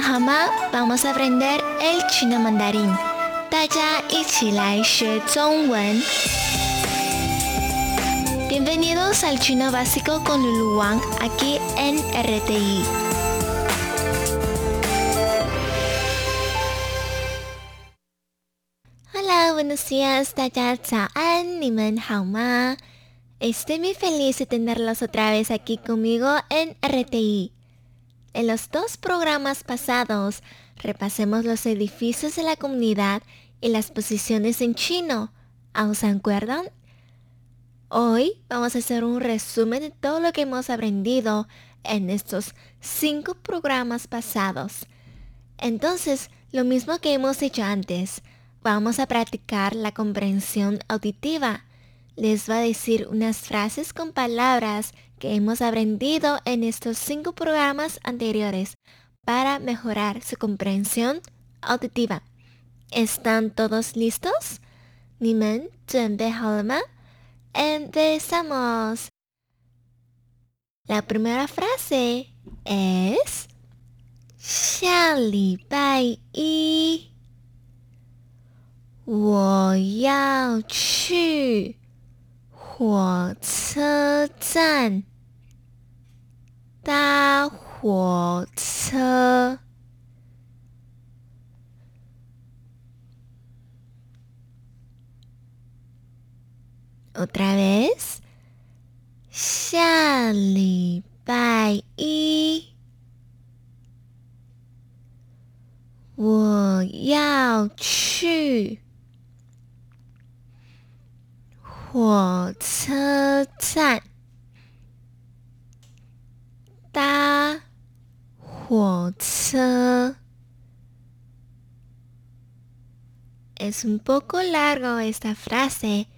们好吗？Vamos a aprender el chino mandarín。大家一起来学中文。Bienvenidos al chino básico con Lulu Wang aquí en RTI。Hola, buenos días，大家早安，你们好吗？Estoy muy feliz de tenerlos otra vez aquí conmigo en RTI。 En los dos programas pasados repasemos los edificios de la comunidad y las posiciones en chino. ¿Aún se acuerdan? Hoy vamos a hacer un resumen de todo lo que hemos aprendido en estos cinco programas pasados. Entonces, lo mismo que hemos hecho antes, vamos a practicar la comprensión auditiva Les va a decir unas frases con palabras que hemos aprendido en estos cinco programas anteriores para mejorar su comprensión auditiva. ¿Están todos listos? Empezamos. La primera frase es 下礼拜一我要去 火车站。搭火车。Otra vez，下礼拜一我要去火车站。搭火车。Es un poco largo esta frase.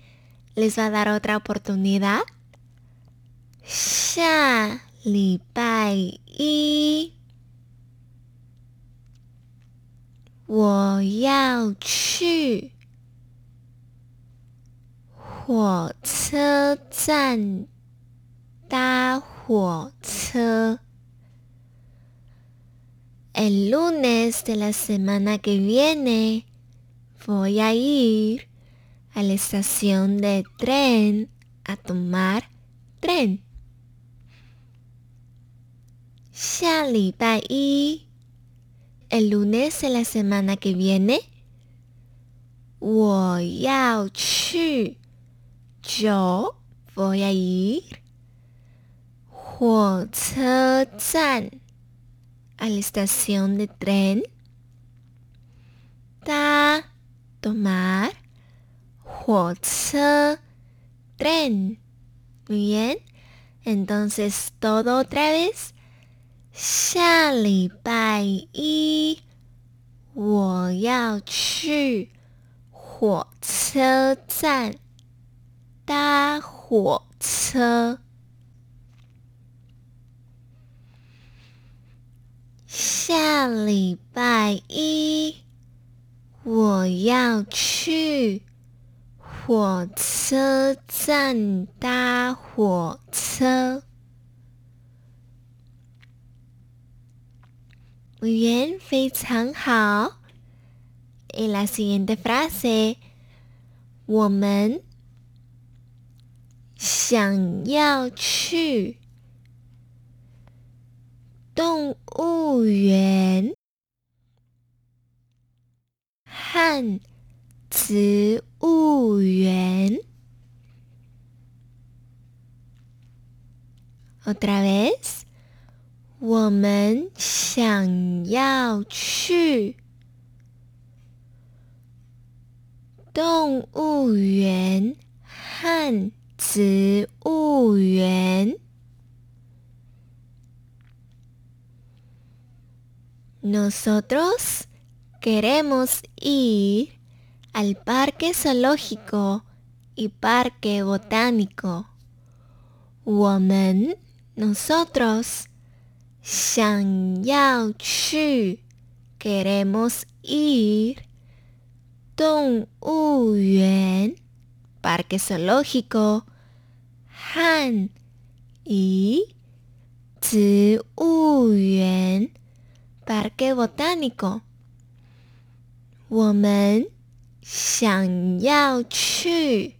¿Les va a dar otra oportunidad? 下礼拜一我要去 火车站搭火车。El lunes de la semana que viene voy a ir a la estación de tren a tomar tren. 下礼拜一，el lunes de la semana que viene，我要去 ，yo voy a ir 火车站，a la estación de tren，搭，tomar，火车，tren。Muy bien. Entonces todo otra vez. 下礼拜一我要去火车站 搭火车。下礼拜一我要去火车站搭火车。Muy bien，非常好。Y la siguiente frase，我们想要去。动物园和植物园。Otra vez，我们想要去动物园和植物园。Nosotros queremos ir al parque zoológico y parque botánico. Woman, nosotros, chu queremos ir Yuan, parque zoológico, 汉仪植物园 （Parque Botánico），我们想要去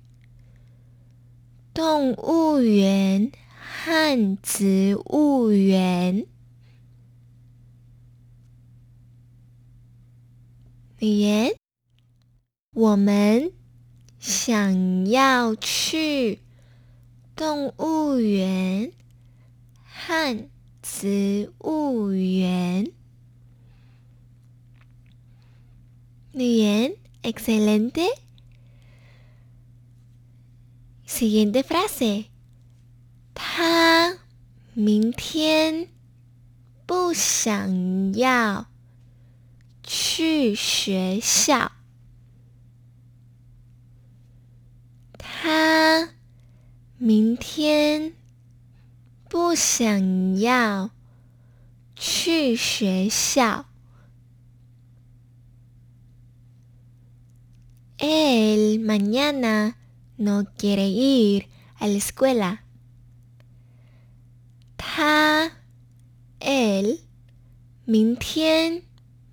动物园和植物园。连我们想要去。动物园和植物园。语言，excelente。siguiente frase。他明天不想要。去学校。他明天不想要去学校。Él mañana no quiere ir a la escuela。他，él，明天。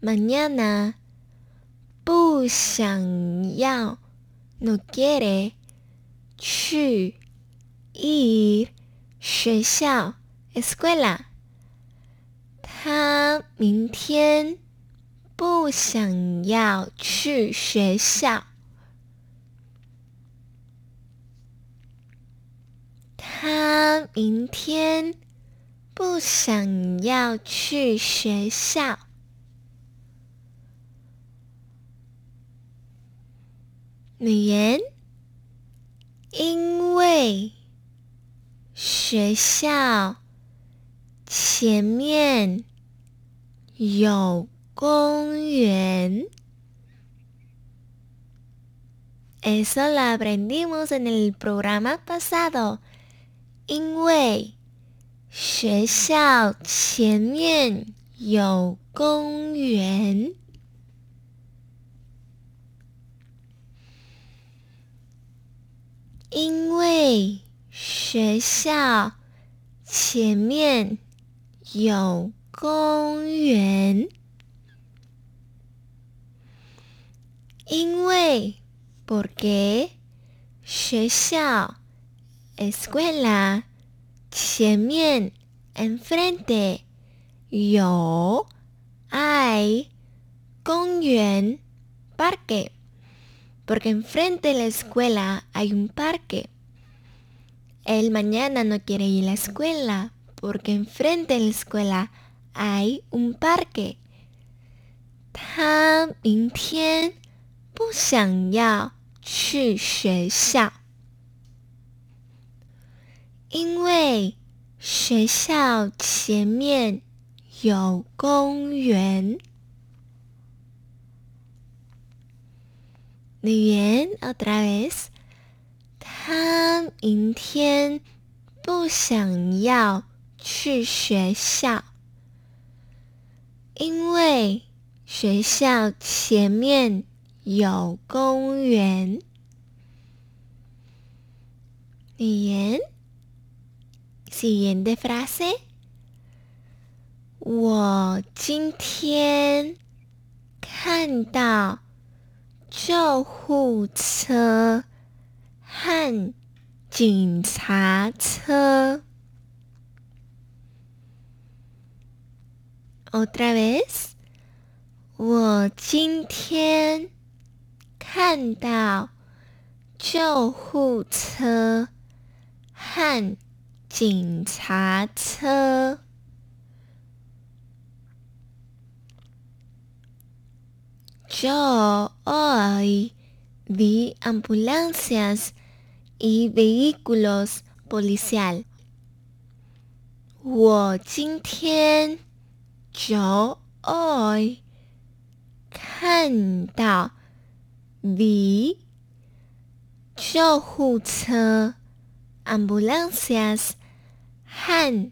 mañana 不想要，no quiere 去 ir 学校 escuela。他明天不想要去学校。他明天不想要去学校。女人，因为学校前面有公园。Eso lo aprendimos en el programa pasado。因为学校前面有公园。因为学校前面有公园，因为 porque 学校 escuela 前面 enfrente 有 hay 公园 parque。porque enfrente de la escuela hay un parque. Él mañana no quiere ir a la escuela porque enfrente de la escuela hay un parque. 他明天不想要去学校，因为学校前面有公园。语言，otra vez。 他明天不想要去学校，因为学校前面有公园。语言，siguiente frase。我今天看到。救护车和警察车。Otra vez，我今天看到救护车和警察车。Yo hoy vi ambulancias y vehículos policial. 我今天 yo hoy 看到 vi 救护车 ambulancias 和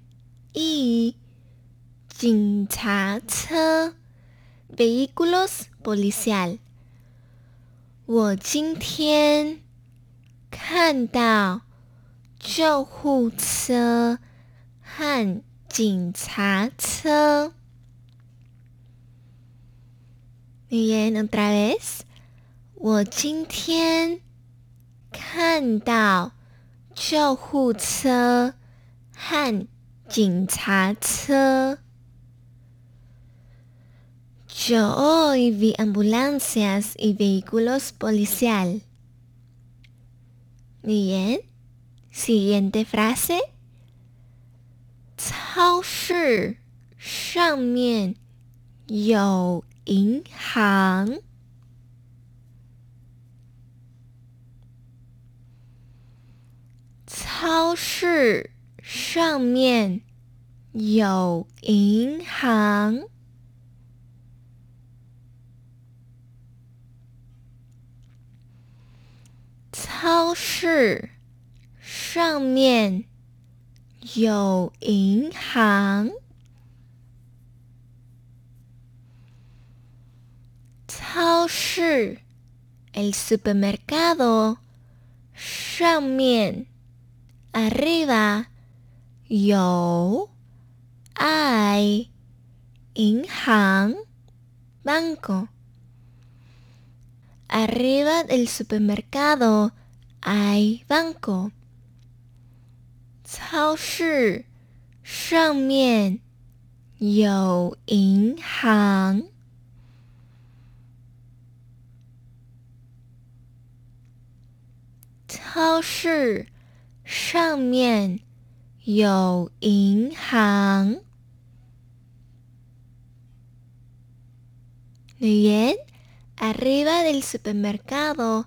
y 警察车 vehículos policial。我今天 看到救护车和警察车。Bien, otra vez. 我今天看到救护车和警察车。Yo hoy vi ambulancias y vehículos policiales. 连，siguiente frase，超市上面有银行。超市上面有银行。超市上面有银行。超市，el supermercado 上面，arriba 有，hay 银行，banco。Arriba del supermercado hay banco。超市上面有银行。超市上面有银行。语言。Arriba del supermercado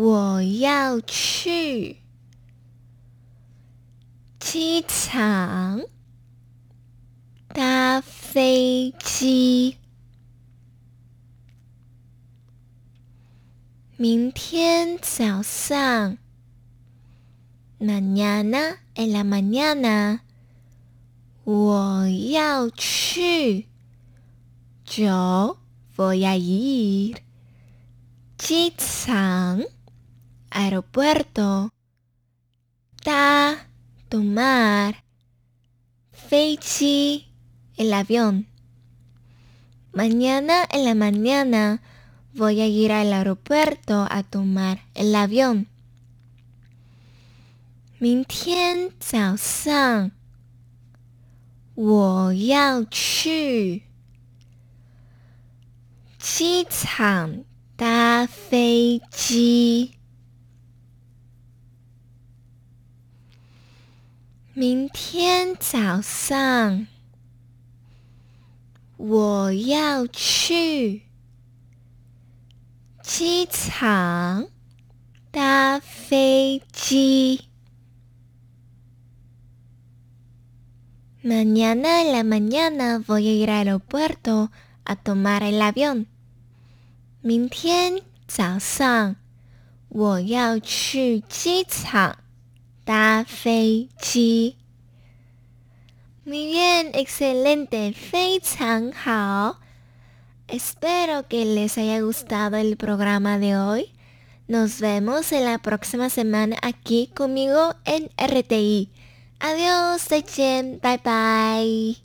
我要去机场搭飞机。明天早上，mañana en la mañana，我要去九。voy a ir 机场 aeropuerto 搭 tomar 飞机 el avión mañana en la mañana voy a ir al aeropuerto a tomar el avión 明天早上我要去机场搭飞机。 明天早上我要去机场搭飞机。Mañana en la mañana voy a ir al aeropuerto a tomar el avión. 明天早上我要去机场搭飞机。Muy bien, excelente, 非常好。Espero que les haya gustado el programa de hoy. Nos vemos en la próxima semana aquí conmigo en RTI. Adiós, bye bye.